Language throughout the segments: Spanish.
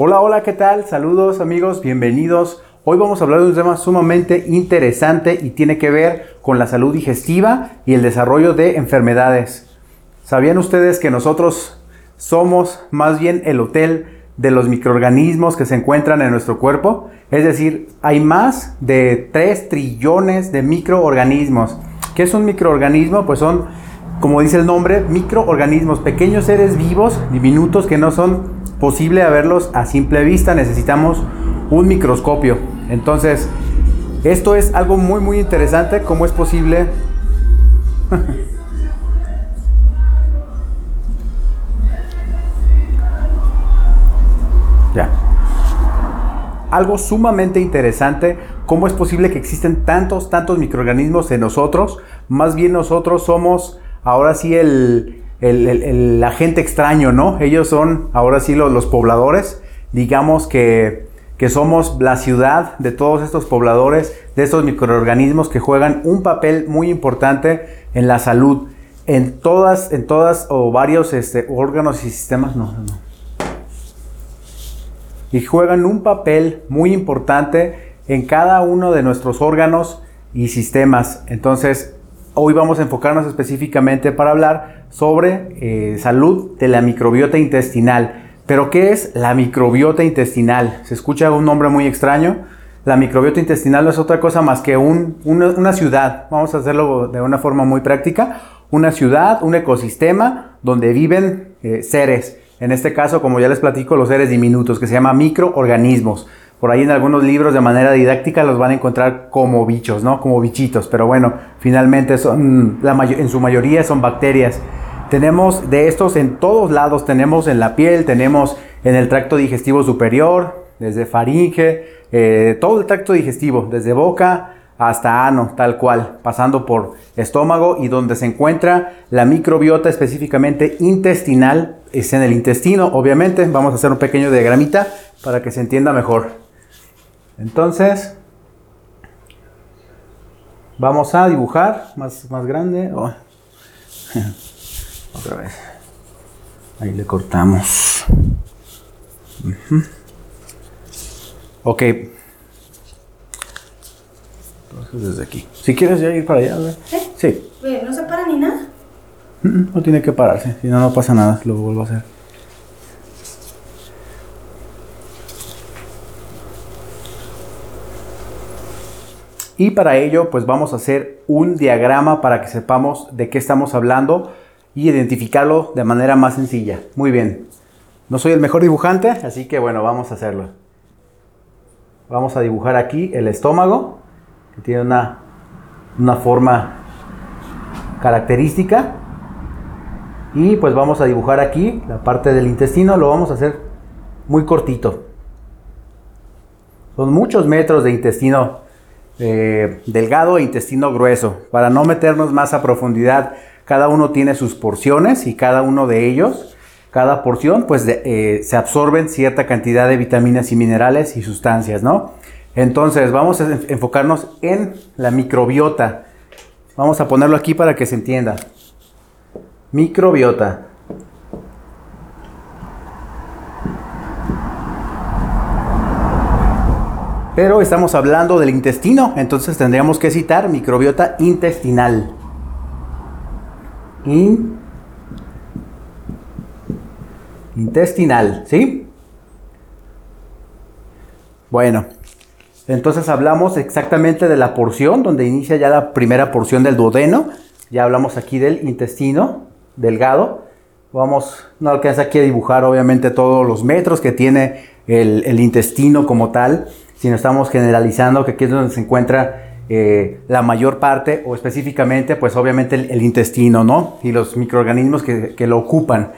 Hola, hola, ¿qué tal? Saludos amigos, bienvenidos. Hoy vamos a hablar de un tema sumamente interesante y tiene que ver con la salud digestiva y el desarrollo de enfermedades. ¿Sabían ustedes que nosotros somos más bien el hotel de los microorganismos que se encuentran en nuestro cuerpo? Es decir, hay más de 3 trillones de microorganismos. ¿Qué es un microorganismo? Pues son, como dice el nombre, microorganismos, pequeños seres vivos, diminutos, que no son posible verlos a simple vista. Necesitamos un microscopio. Entonces, esto es algo muy, muy interesante. ¿Cómo es posible? ya. Algo sumamente interesante. ¿Cómo es posible que existen tantos, tantos microorganismos en nosotros? Más bien nosotros somos ahora sí el, el, agente extraño, ¿no? Ellos son ahora sí los, los pobladores. Digamos que que somos la ciudad de todos estos pobladores, de estos microorganismos que juegan un papel muy importante en la salud, en todas, en todas o varios este, órganos y sistemas, no, no. Y juegan un papel muy importante en cada uno de nuestros órganos y sistemas. Entonces, hoy vamos a enfocarnos específicamente para hablar sobre eh, salud de la microbiota intestinal. Pero ¿qué es la microbiota intestinal? Se escucha un nombre muy extraño. La microbiota intestinal no es otra cosa más que una, ciudad. Vamos a hacerlo de una forma muy práctica. Una ciudad, un ecosistema donde viven eh, seres. En este caso, como ya les platico, los seres diminutos, que se llama microorganismos. Por ahí en algunos libros de manera didáctica los van a encontrar como bichos, ¿no? Como bichitos. Pero bueno, finalmente son, en su mayoría son bacterias. Tenemos de estos en todos lados, tenemos en la piel, tenemos en el tracto digestivo superior, desde faringe, eh, todo el tracto digestivo, desde boca hasta ano, tal cual, pasando por estómago y donde se encuentra la microbiota específicamente intestinal, es en el intestino, obviamente. Vamos a hacer un pequeño diagramita para que se entienda mejor. Entonces, vamos a dibujar más, más grande. Oh. Otra vez. Ahí le cortamos. Ok. Entonces desde aquí. Si quieres ya ir para allá, ¿Sí? Sí. ¿No se para ni nada? No tiene que pararse, si no, no pasa nada, lo vuelvo a hacer. Y para ello, pues vamos a hacer un diagrama para que sepamos de qué estamos hablando y identificarlo de manera más sencilla. Muy bien. No soy el mejor dibujante, así que bueno, vamos a hacerlo. Vamos a dibujar aquí el estómago, que tiene una, una forma característica. Y pues vamos a dibujar aquí la parte del intestino, lo vamos a hacer muy cortito. Son muchos metros de intestino eh, delgado e intestino grueso. Para no meternos más a profundidad cada uno tiene sus porciones y cada uno de ellos, cada porción, pues eh, se absorben cierta cantidad de vitaminas y minerales y sustancias, ¿no? Entonces vamos a enfocarnos en la microbiota. Vamos a ponerlo aquí para que se entienda. Microbiota. Pero estamos hablando del intestino, entonces tendríamos que citar microbiota intestinal intestinal, ¿sí? Bueno, entonces hablamos exactamente de la porción donde inicia ya la primera porción del duodeno. Ya hablamos aquí del intestino delgado. Vamos, no alcanza aquí a dibujar obviamente todos los metros que tiene el, intestino como tal, sino estamos generalizando que aquí es donde se encuentra eh, la mayor parte o específicamente pues obviamente el, intestino, ¿no? Y los microorganismos que, que, lo ocupan.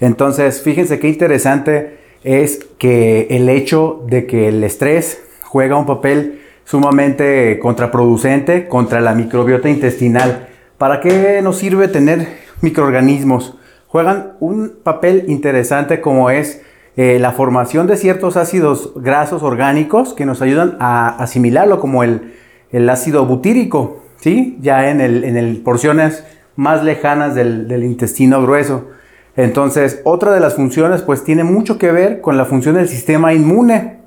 Entonces, fíjense qué interesante es que el hecho de que el estrés juega un papel sumamente contraproducente contra la microbiota intestinal. ¿Para qué nos sirve tener microorganismos? Juegan un papel interesante como es eh, la formación de ciertos ácidos grasos orgánicos que nos ayudan a asimilarlo como el, el ácido butírico, ¿sí? Ya en, el, en el porciones más lejanas del, intestino grueso. Entonces, otra de las funciones pues tiene mucho que ver con la función del sistema inmune.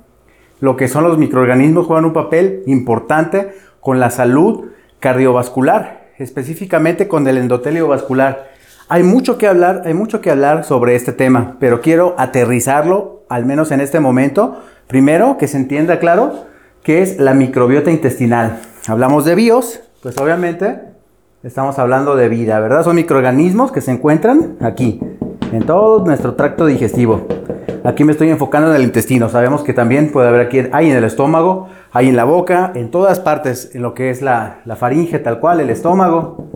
Lo que son los microorganismos juegan un papel importante con la salud cardiovascular, específicamente con el endotelio vascular. Hay mucho que hablar, hay mucho que hablar sobre este tema, pero quiero aterrizarlo, al menos en este momento. Primero, que se entienda claro qué es la microbiota intestinal. Hablamos de bios, pues obviamente estamos hablando de vida, ¿verdad? Son microorganismos que se encuentran aquí, en todo nuestro tracto digestivo. Aquí me estoy enfocando en el intestino. Sabemos que también puede haber aquí, hay en el estómago, hay en la boca, en todas partes, en lo que es la, la faringe tal cual, el estómago.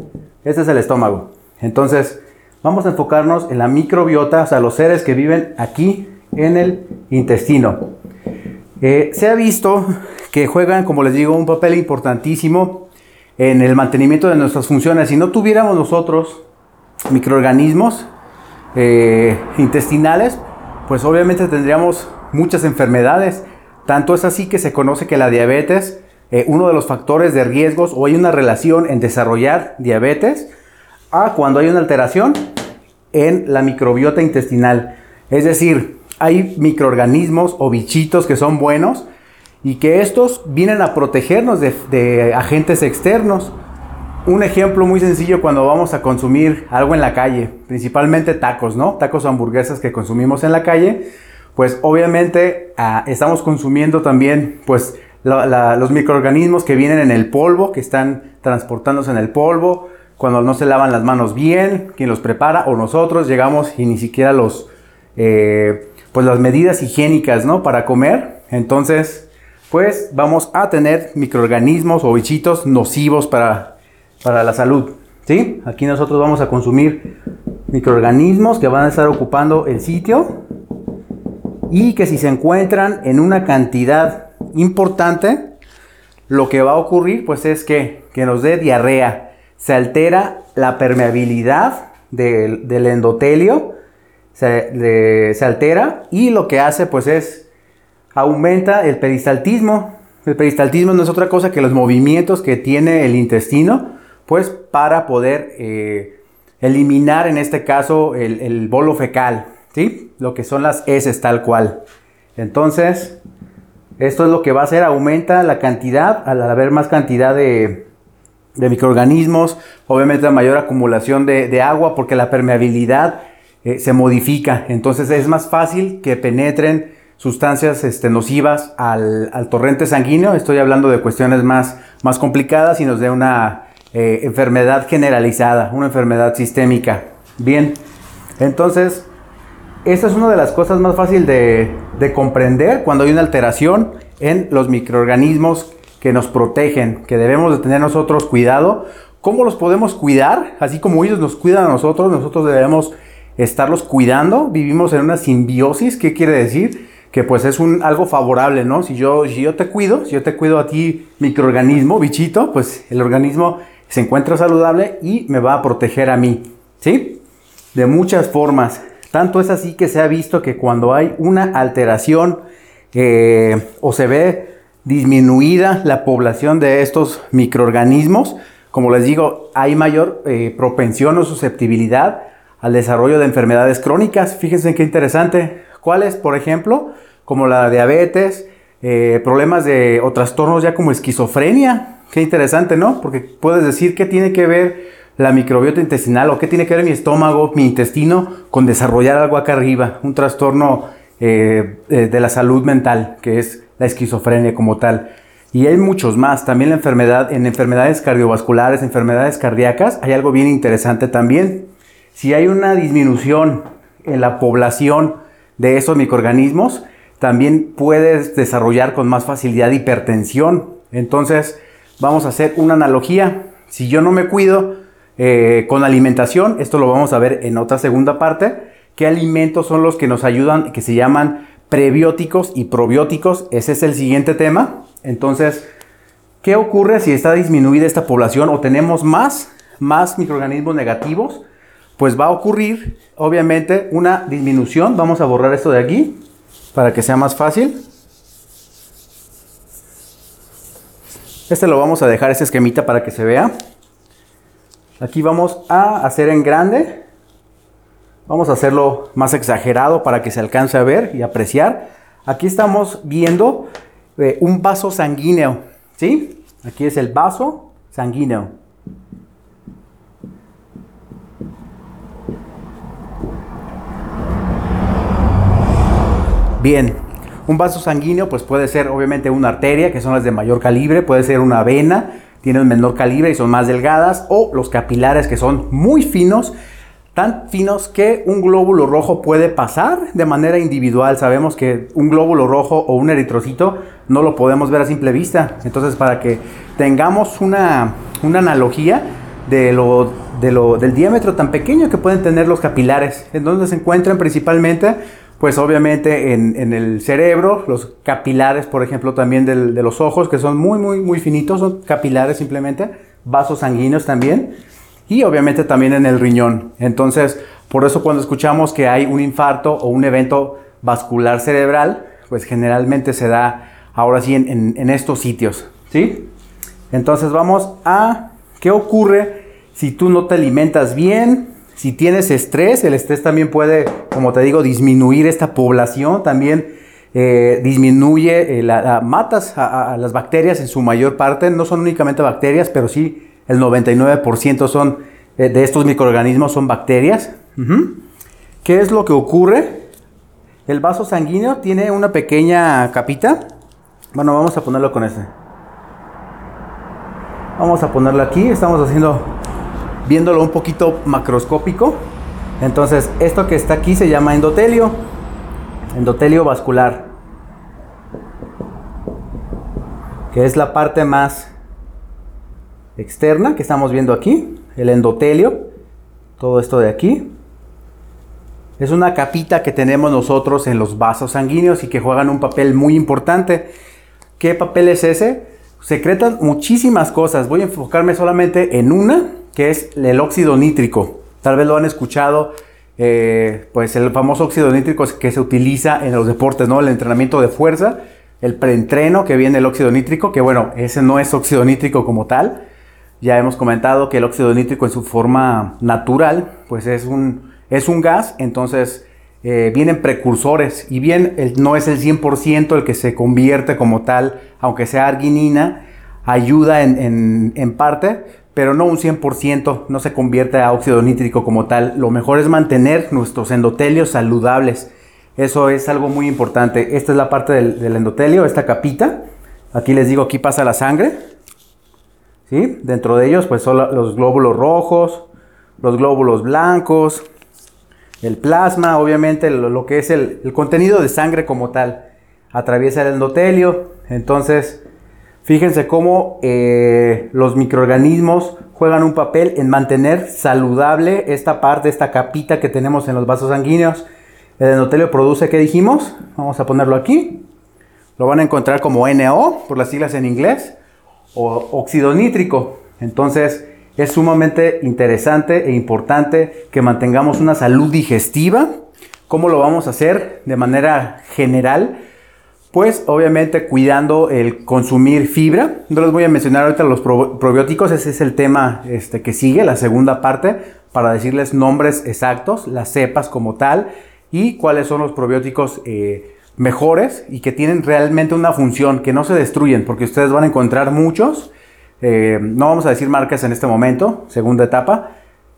Este es el estómago. Entonces, vamos a enfocarnos en la microbiota, o sea, los seres que viven aquí en el intestino. Eh, se ha visto que juegan, como les digo, un papel importantísimo en el mantenimiento de nuestras funciones. Si no tuviéramos nosotros microorganismos eh, intestinales, pues obviamente tendríamos muchas enfermedades. Tanto es así que se conoce que la diabetes, eh, uno de los factores de riesgos o hay una relación en desarrollar diabetes, a cuando hay una alteración en la microbiota intestinal. Es decir, hay microorganismos o bichitos que son buenos y que estos vienen a protegernos de, agentes externos. Un ejemplo muy sencillo cuando vamos a consumir algo en la calle, principalmente tacos, ¿no? Tacos o hamburguesas que consumimos en la calle, pues obviamente ah, estamos consumiendo también pues los microorganismos que vienen en el polvo, que están transportándose en el polvo, cuando no se lavan las manos bien, quien los prepara o nosotros llegamos y ni siquiera los, eh, pues las medidas higiénicas, ¿no? Para comer. Entonces, pues vamos a tener microorganismos o bichitos nocivos para, para la salud, ¿sí? Aquí nosotros vamos a consumir microorganismos que van a estar ocupando el sitio y que si se encuentran en una cantidad importante, lo que va a ocurrir pues es que, que nos dé diarrea se altera la permeabilidad del, endotelio, se, altera y lo que hace pues es aumenta el peristaltismo. El peristaltismo no es otra cosa que los movimientos que tiene el intestino pues para poder eh, eliminar en este caso el, bolo fecal, ¿sí? Lo que son las heces tal cual. Entonces, esto es lo que va a hacer, aumenta la cantidad, al haber más cantidad de, de microorganismos, obviamente la mayor acumulación de, agua porque la permeabilidad eh, se modifica, entonces es más fácil que penetren sustancias este, nocivas al, torrente sanguíneo, estoy hablando de cuestiones más, más complicadas y nos dé una eh, enfermedad generalizada, una enfermedad sistémica. Bien, entonces, esta es una de las cosas más fáciles de, de comprender cuando hay una alteración en los microorganismos que nos protegen, que debemos de tener nosotros cuidado. ¿Cómo los podemos cuidar? Así como ellos nos cuidan a nosotros, nosotros debemos estarlos cuidando. Vivimos en una simbiosis. ¿Qué quiere decir? Que pues es un, algo favorable, ¿no? Si yo, si yo te cuido, si yo te cuido a ti, microorganismo, bichito, pues el organismo se encuentra saludable y me va a proteger a mí. ¿Sí? De muchas formas. Tanto es así que se ha visto que cuando hay una alteración eh, o se ve disminuida la población de estos microorganismos, como les digo, hay mayor eh, propensión o susceptibilidad al desarrollo de enfermedades crónicas. Fíjense qué interesante. ¿Cuáles? Por ejemplo, como la diabetes, eh, problemas de o trastornos ya como esquizofrenia. Qué interesante, ¿no? Porque puedes decir qué tiene que ver la microbiota intestinal o qué tiene que ver mi estómago, mi intestino con desarrollar algo acá arriba, un trastorno eh, de la salud mental, que es la esquizofrenia como tal. Y hay muchos más. También la enfermedad, en enfermedades cardiovasculares, enfermedades cardíacas, hay algo bien interesante también. Si hay una disminución en la población de esos microorganismos, también puedes desarrollar con más facilidad hipertensión. Entonces, vamos a hacer una analogía. Si yo no me cuido eh, con alimentación, esto lo vamos a ver en otra segunda parte, qué alimentos son los que nos ayudan, que se llaman prebióticos y probióticos. Ese es el siguiente tema. Entonces, ¿qué ocurre si está disminuida esta población o tenemos más, más microorganismos negativos? Pues va a ocurrir, obviamente, una disminución. Vamos a borrar esto de aquí para que sea más fácil. Este lo vamos a dejar, ese esquemita para que se vea. Aquí vamos a hacer en grande Vamos a hacerlo más exagerado para que se alcance a ver y apreciar. Aquí estamos viendo eh, un vaso sanguíneo, ¿sí? Aquí es el vaso sanguíneo. Bien, un vaso sanguíneo pues puede ser obviamente una arteria, que son las de mayor calibre, puede ser una vena, tienen menor calibre y son más delgadas, o los capilares que son muy finos tan finos que un glóbulo rojo puede pasar de manera individual. Sabemos que un glóbulo rojo o un eritrocito no lo podemos ver a simple vista. Entonces, para que tengamos una, analogía de lo, del diámetro tan pequeño que pueden tener los capilares, en donde se encuentran principalmente, pues obviamente en, el cerebro, los capilares, por ejemplo, también de los ojos, que son muy, muy, muy finitos, son capilares simplemente, vasos sanguíneos también y obviamente también en el riñón. Entonces, por eso cuando escuchamos que hay un infarto o un evento vascular cerebral, pues generalmente se da ahora sí en, estos sitios, ¿sí? Entonces vamos a qué ocurre si tú no te alimentas bien, si tienes estrés, el estrés también puede, como te digo, disminuir esta población, también eh, disminuye, eh, la, matas a, las bacterias en su mayor parte, no son únicamente bacterias, pero sí el 99% son, eh, de estos microorganismos son bacterias. ¿Qué es lo que ocurre? El vaso sanguíneo tiene una pequeña capita. Bueno, vamos a ponerlo con este. Vamos a ponerlo aquí. Estamos haciendo, viéndolo un poquito macroscópico. Entonces, esto que está aquí se llama endotelio. Endotelio vascular. Que es la parte más externa que estamos viendo aquí, el endotelio, todo esto de aquí. Es una capita que tenemos nosotros en los vasos sanguíneos y que juegan un papel muy importante. ¿Qué papel es ese? Secretan muchísimas cosas. Voy a enfocarme solamente en una, que es el óxido nítrico. Tal vez lo han escuchado, eh, pues el famoso óxido nítrico que se utiliza en los deportes, ¿no? El entrenamiento de fuerza, el preentreno que viene el óxido nítrico, que bueno, ese no es óxido nítrico como tal, ya hemos comentado que el óxido nítrico en su forma natural, pues es un, es un gas, entonces eh, vienen precursores y bien no es el 100% el que se convierte como tal, aunque sea arginina, ayuda en, en parte, pero no un 100%, no se convierte a óxido nítrico como tal. Lo mejor es mantener nuestros endotelios saludables. Eso es algo muy importante. Esta es la parte del, del endotelio, esta capita. Aquí les digo, aquí pasa la sangre. ¿Sí? Dentro de ellos pues son los glóbulos rojos, los glóbulos blancos, el plasma, obviamente lo, que es el, contenido de sangre como tal, atraviesa el endotelio, entonces fíjense cómo eh, los microorganismos juegan un papel en mantener saludable esta parte, esta capita que tenemos en los vasos sanguíneos. El endotelio produce, ¿qué dijimos? Vamos a ponerlo aquí. Lo van a encontrar como NO, por las siglas en inglés o óxido nítrico. Entonces es sumamente interesante e importante que mantengamos una salud digestiva. ¿Cómo lo vamos a hacer de manera general? Pues obviamente cuidando el consumir fibra. No les voy a mencionar ahorita los probióticos, ese es el tema este, que sigue, la segunda parte, para decirles nombres exactos, las cepas como tal y cuáles son los probióticos eh, mejores y que tienen realmente una función, que no se destruyen, porque ustedes van a encontrar muchos, eh, no vamos a decir marcas en este momento, segunda etapa,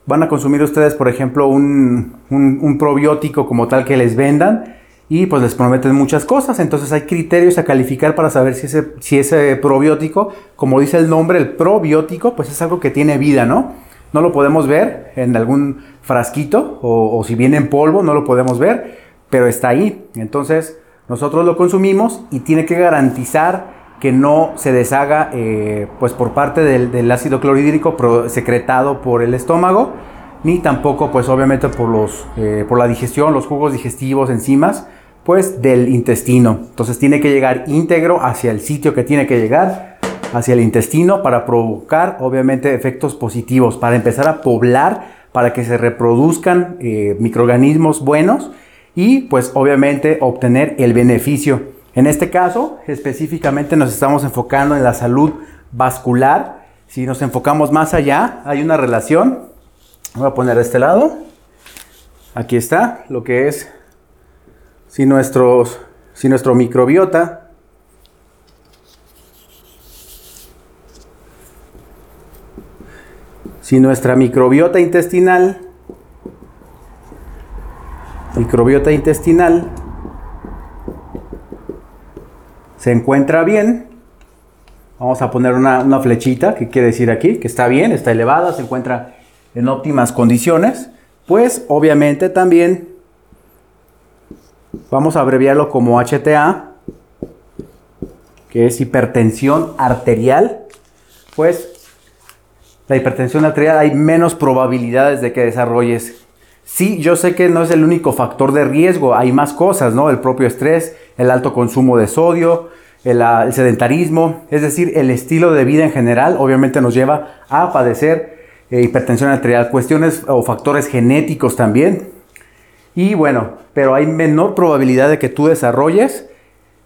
van a consumir ustedes, por ejemplo, un, un, probiótico como tal que les vendan y pues les prometen muchas cosas, entonces hay criterios a calificar para saber si ese, si ese probiótico, como dice el nombre, el probiótico, pues es algo que tiene vida, ¿no? No lo podemos ver en algún frasquito o, o si viene en polvo, no lo podemos ver, pero está ahí. Entonces, nosotros lo consumimos y tiene que garantizar que no se deshaga eh, pues por parte del, ácido clorhídrico secretado por el estómago, ni tampoco pues obviamente por, los, eh, por la digestión, los jugos digestivos, enzimas, pues del intestino. Entonces tiene que llegar íntegro hacia el sitio que tiene que llegar, hacia el intestino, para provocar obviamente efectos positivos, para empezar a poblar, para que se reproduzcan eh, microorganismos buenos y pues obviamente obtener el beneficio. En este caso, específicamente nos estamos enfocando en la salud vascular. Si nos enfocamos más allá, hay una relación. Voy a poner de este lado. aquí está lo que es si, nuestros, si nuestro microbiota si nuestra microbiota intestinal microbiota intestinal se encuentra bien, vamos a poner una, flechita, que quiere decir aquí, que está bien, está elevada, se encuentra en óptimas condiciones, pues obviamente también vamos a abreviarlo como HTA, que es hipertensión arterial, pues la hipertensión arterial hay menos probabilidades de que desarrolles. Sí, yo sé que no es el único factor de riesgo, hay más cosas, ¿no? El propio estrés, el alto consumo de sodio, el, el sedentarismo, es decir, el estilo de vida en general, obviamente nos lleva a padecer eh, hipertensión arterial, cuestiones o factores genéticos también. Y bueno, pero hay menor probabilidad de que tú desarrolles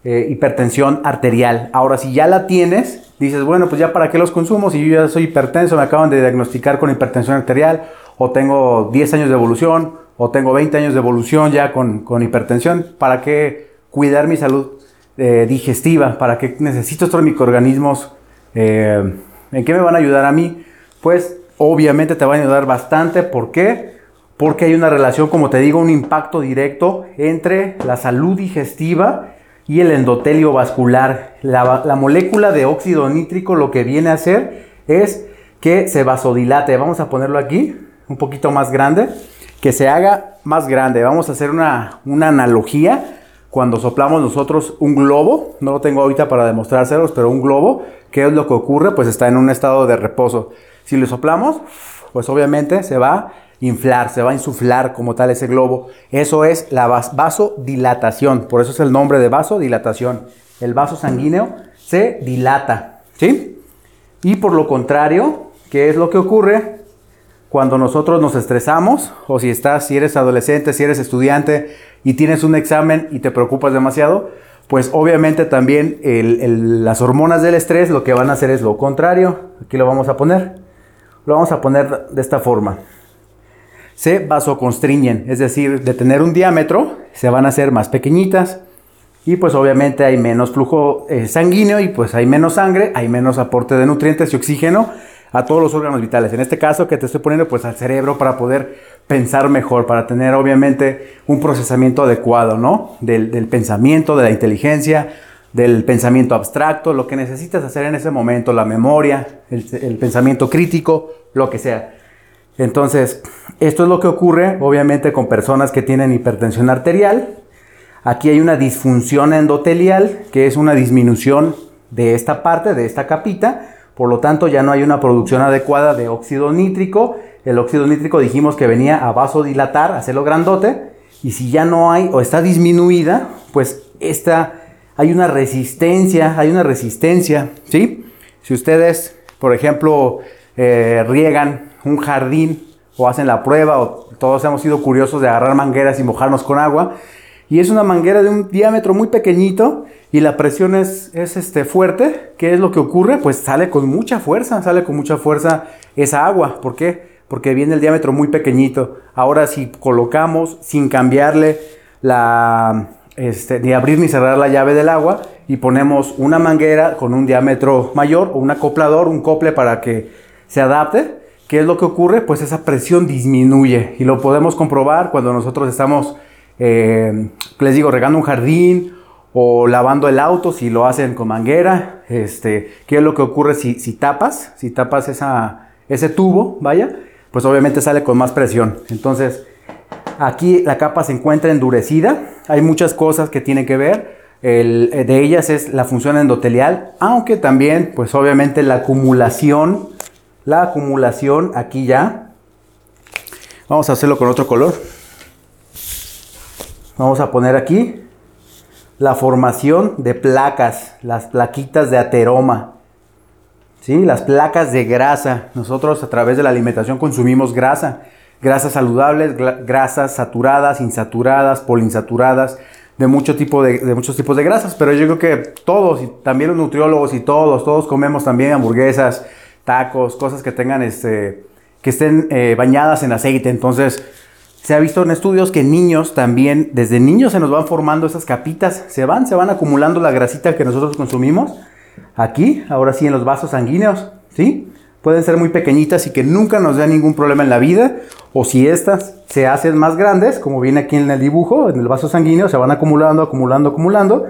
eh, hipertensión arterial. Ahora, si ya la tienes, dices, bueno, pues ya para qué los consumo, si yo ya soy hipertenso, me acaban de diagnosticar con hipertensión arterial, o tengo 10 años de evolución, o tengo 20 años de evolución ya con, hipertensión, ¿para qué cuidar mi salud eh, digestiva? ¿Para qué necesito estos microorganismos? ¿En qué me van a ayudar a mí? Pues obviamente te va a ayudar bastante. ¿Por qué? Porque hay una relación, como te digo, un impacto directo entre la salud digestiva y el endotelio vascular. La, molécula de óxido nítrico lo que viene a hacer es que se vasodilate. Vamos a ponerlo aquí, un poquito más grande, que se haga más grande. Vamos a hacer una, una analogía cuando soplamos nosotros un globo, no lo tengo ahorita para demostrárselos, pero un globo, ¿qué es lo que ocurre? Pues está en un estado de reposo. Si le soplamos, pues obviamente se va a inflar, se va a insuflar como tal ese globo. Eso es la vasodilatación, por eso es el nombre de vasodilatación. El vaso sanguíneo se dilata, ¿sí? Y por lo contrario, ¿qué es lo que ocurre? Cuando nosotros nos estresamos, o si estás, si eres adolescente, si eres estudiante y tienes un examen y te preocupas demasiado, pues obviamente también las hormonas del estrés lo que van a hacer es lo contrario. Aquí lo vamos a poner. Lo vamos a poner de esta forma. Se vasoconstriñen, es decir, de tener un diámetro, se van a hacer más pequeñitas y pues obviamente hay menos flujo eh, sanguíneo y pues hay menos sangre, hay menos aporte de nutrientes y oxígeno a todos los órganos vitales. En este caso que te estoy poniendo pues al cerebro para poder pensar mejor, para tener obviamente un procesamiento adecuado, ¿no? Del, del pensamiento, de la inteligencia, del pensamiento abstracto, lo que necesitas hacer en ese momento, la memoria, el, pensamiento crítico, lo que sea. Entonces, esto es lo que ocurre obviamente con personas que tienen hipertensión arterial. Aquí hay una disfunción endotelial, que es una disminución de esta parte, de esta capita. Por lo tanto, ya no hay una producción adecuada de óxido nítrico. El óxido nítrico dijimos que venía a vasodilatar, a hacerlo grandote. Y si ya no hay o está disminuida, pues esta hay una resistencia, hay una resistencia, ¿sí? Si ustedes, por ejemplo, eh, riegan un jardín o hacen la prueba, o todos hemos sido curiosos de agarrar mangueras y mojarnos con agua, y es una manguera de un diámetro muy pequeñito y la presión es, es este, fuerte, ¿qué es lo que ocurre? Pues sale con mucha fuerza, sale con mucha fuerza esa agua. ¿Por qué? Porque viene el diámetro muy pequeñito. Ahora si colocamos sin cambiarle la, este, ni abrir ni cerrar la llave del agua y ponemos una manguera con un diámetro mayor o un acoplador, un cople para que se adapte. ¿Qué es lo que ocurre? Pues esa presión disminuye y lo podemos comprobar cuando nosotros estamos, eh, les digo, regando un jardín o lavando el auto si lo hacen con manguera. Este, ¿Qué es lo que ocurre si, si tapas? Si tapas ese tubo, vaya, pues obviamente sale con más presión. Entonces, Aquí la capa se encuentra endurecida. Hay muchas cosas que tienen que ver. Eh, de ellas es la función endotelial, aunque también, pues obviamente la acumulación, la acumulación aquí ya. Vamos a hacerlo con otro color. Vamos a poner aquí la formación de placas, las plaquitas de ateroma. ¿Sí? Las placas de grasa. Nosotros a través de la alimentación consumimos grasa grasas saludables, grasas saturadas, insaturadas, poliinsaturadas, de, mucho tipo de, muchos tipos de grasas, pero yo creo que todos, y también los nutriólogos y todos, todos comemos también hamburguesas, tacos, cosas que tengan este, que estén eh, bañadas en aceite. Entonces, se ha visto en estudios que niños también, desde niños se nos van formando esas capitas, se van, se van acumulando la grasita que nosotros consumimos aquí, ahora sí en los vasos sanguíneos, ¿sí? Pueden ser muy pequeñitas y que nunca nos den ningún problema en la vida, o si estas se hacen más grandes, como viene aquí en el dibujo, en el vaso sanguíneo, se van acumulando, acumulando, acumulando,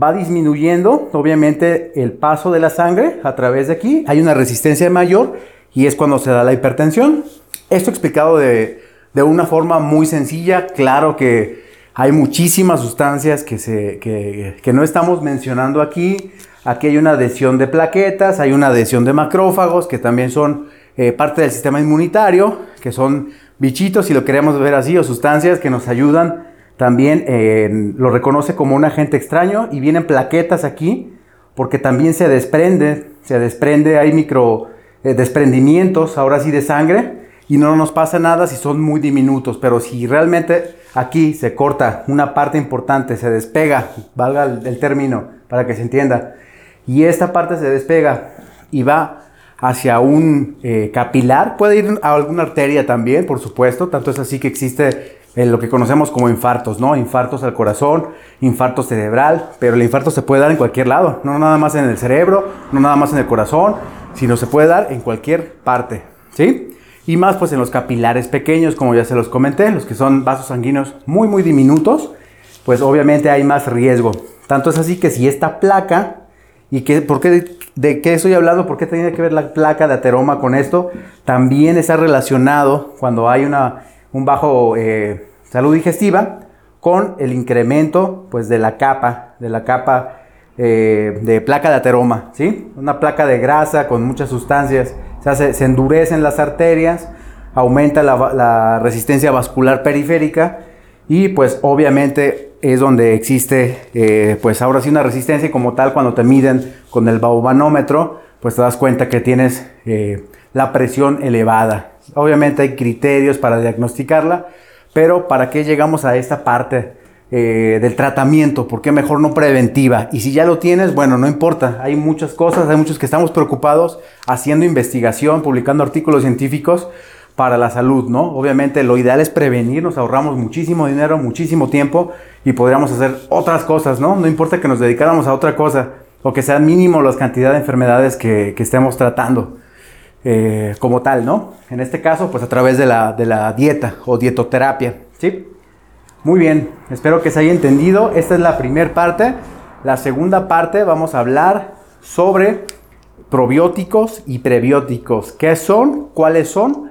va disminuyendo, obviamente, el paso de la sangre a través de aquí, hay una resistencia mayor y es cuando se da la hipertensión. Esto explicado de, de una forma muy sencilla, claro que hay muchísimas sustancias que, se, que, que no estamos mencionando aquí, Aquí hay una adhesión de plaquetas, hay una adhesión de macrófagos, que también son eh, parte del sistema inmunitario, que son bichitos, si lo queremos ver así, o sustancias que nos ayudan. También lo reconoce como un agente extraño y vienen plaquetas aquí, porque también se desprende, se desprende, hay micro eh, desprendimientos, ahora sí, de sangre, y no nos pasa nada si son muy diminutos, pero si realmente aquí se corta una parte importante, se despega, valga el término para que se entienda, y esta parte se despega y va hacia un eh, capilar, puede ir a alguna arteria también, por supuesto, tanto es así que existe eh, lo que conocemos como infartos, ¿no? Infartos al corazón, infarto cerebral, pero el infarto se puede dar en cualquier lado, no nada más en el cerebro, no nada más en el corazón, sino se puede dar en cualquier parte, ¿sí? Y más pues en los capilares pequeños, como ya se los comenté, los que son vasos sanguíneos muy muy diminutos, pues obviamente hay más riesgo. Tanto es así que si esta placa ¿Y qué, por qué, de, qué estoy hablando? ¿Por qué tiene que ver la placa de ateroma con esto? También está relacionado cuando hay una, un bajo eh, salud digestiva con el incremento pues, de la capa, de la capa eh, de placa de ateroma, ¿sí? Una placa de grasa con muchas sustancias, se, endurecen las arterias, aumenta la, la resistencia vascular periférica y pues obviamente es donde existe, eh, pues ahora sí una resistencia y como tal cuando te miden con el baumanómetro, pues te das cuenta que tienes eh, la presión elevada. Obviamente hay criterios para diagnosticarla, pero ¿para qué llegamos a esta parte eh, del tratamiento? ¿Por qué mejor no preventiva? Y si ya lo tienes, bueno, no importa, hay muchas cosas, hay muchos que estamos preocupados haciendo investigación, publicando artículos científicos para la salud, ¿no? Obviamente lo ideal es prevenir, nos ahorramos muchísimo dinero, muchísimo tiempo y podríamos hacer otras cosas, ¿no? No importa que nos dedicáramos a otra cosa o que sea mínimo la cantidad de enfermedades que, estemos tratando eh, como tal, ¿no? En este caso, pues a través de la, de la dieta o dietoterapia, ¿sí? Muy bien, espero que se haya entendido. Esta es la primera parte. La segunda parte vamos a hablar sobre probióticos y prebióticos. ¿Qué son? ¿Cuáles son?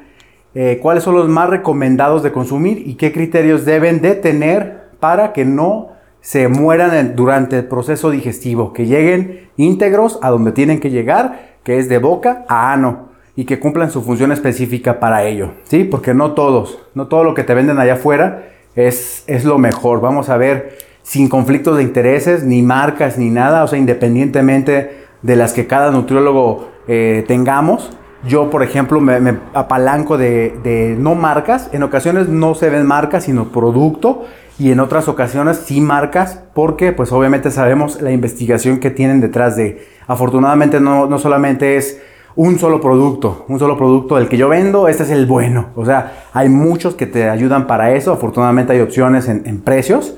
Eh, cuáles son los más recomendados de consumir y qué criterios deben de tener para que no se mueran durante el proceso digestivo, que lleguen íntegros a donde tienen que llegar, que es de boca a ano y que cumplan su función específica para ello, ¿sí? Porque no todos, no todo lo que te venden allá afuera es, es lo mejor. Vamos a ver sin conflictos de intereses, ni marcas, ni nada, o sea, independientemente de las que cada nutriólogo eh, tengamos, yo, por ejemplo, me, apalanco de, no marcas. En ocasiones no se ven marcas, sino producto. Y en otras ocasiones sí marcas, porque pues obviamente sabemos la investigación que tienen detrás de. Afortunadamente no, no solamente es un solo producto, un solo producto del que yo vendo, este es el bueno. O sea, hay muchos que te ayudan para eso. Afortunadamente hay opciones en, precios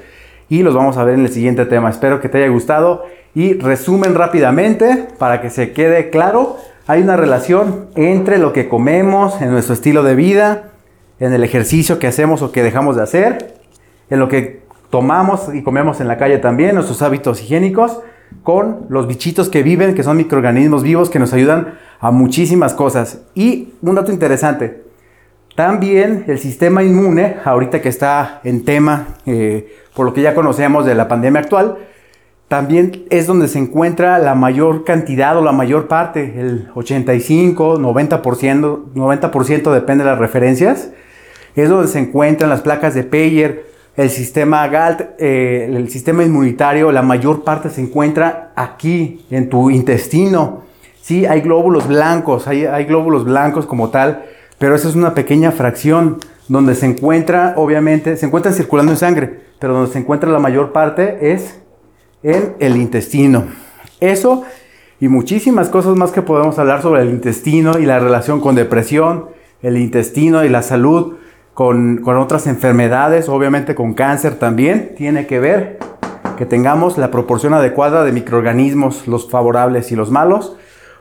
y los vamos a ver en el siguiente tema. Espero que te haya gustado y resumen rápidamente para que se quede claro hay una relación entre lo que comemos, en nuestro estilo de vida, en el ejercicio que hacemos o que dejamos de hacer, en lo que tomamos y comemos en la calle también, nuestros hábitos higiénicos, con los bichitos que viven, que son microorganismos vivos que nos ayudan a muchísimas cosas. Y un dato interesante, también el sistema inmune, ahorita que está en tema, eh, por lo que ya conocemos de la pandemia actual, también es donde se encuentra la mayor cantidad o la mayor parte, el 85, 90%, 90% depende de las referencias, es donde se encuentran las placas de Peyer, el sistema GALT, eh, el sistema inmunitario, la mayor parte se encuentra aquí, en tu intestino. Sí, hay glóbulos blancos, hay, hay glóbulos blancos como tal, pero esa es una pequeña fracción donde se encuentra, obviamente, se encuentran circulando en sangre, pero donde se encuentra la mayor parte es en el intestino. Eso y muchísimas cosas más que podemos hablar sobre el intestino y la relación con depresión, el intestino y la salud, con, con otras enfermedades, obviamente con cáncer también, tiene que ver que tengamos la proporción adecuada de microorganismos, los favorables y los malos,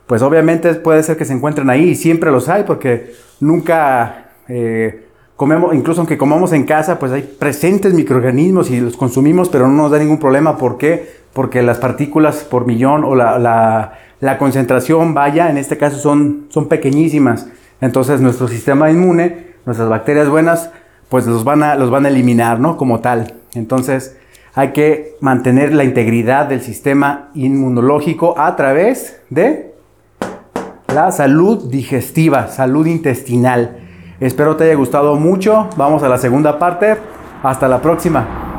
pues obviamente puede ser que se encuentren ahí y siempre los hay porque nunca eh, comemos, incluso aunque comamos en casa, pues hay presentes microorganismos y los consumimos, pero no nos da ningún problema. ¿Por qué? Porque las partículas por millón o la, la, concentración, vaya, en este caso son, son pequeñísimas. Entonces nuestro sistema inmune, nuestras bacterias buenas, pues los van a, los van a eliminar, ¿no? Como tal. Entonces, hay que mantener la integridad del sistema inmunológico a través de la salud digestiva, salud intestinal. Espero te haya gustado mucho. Vamos a la segunda parte. Hasta la próxima.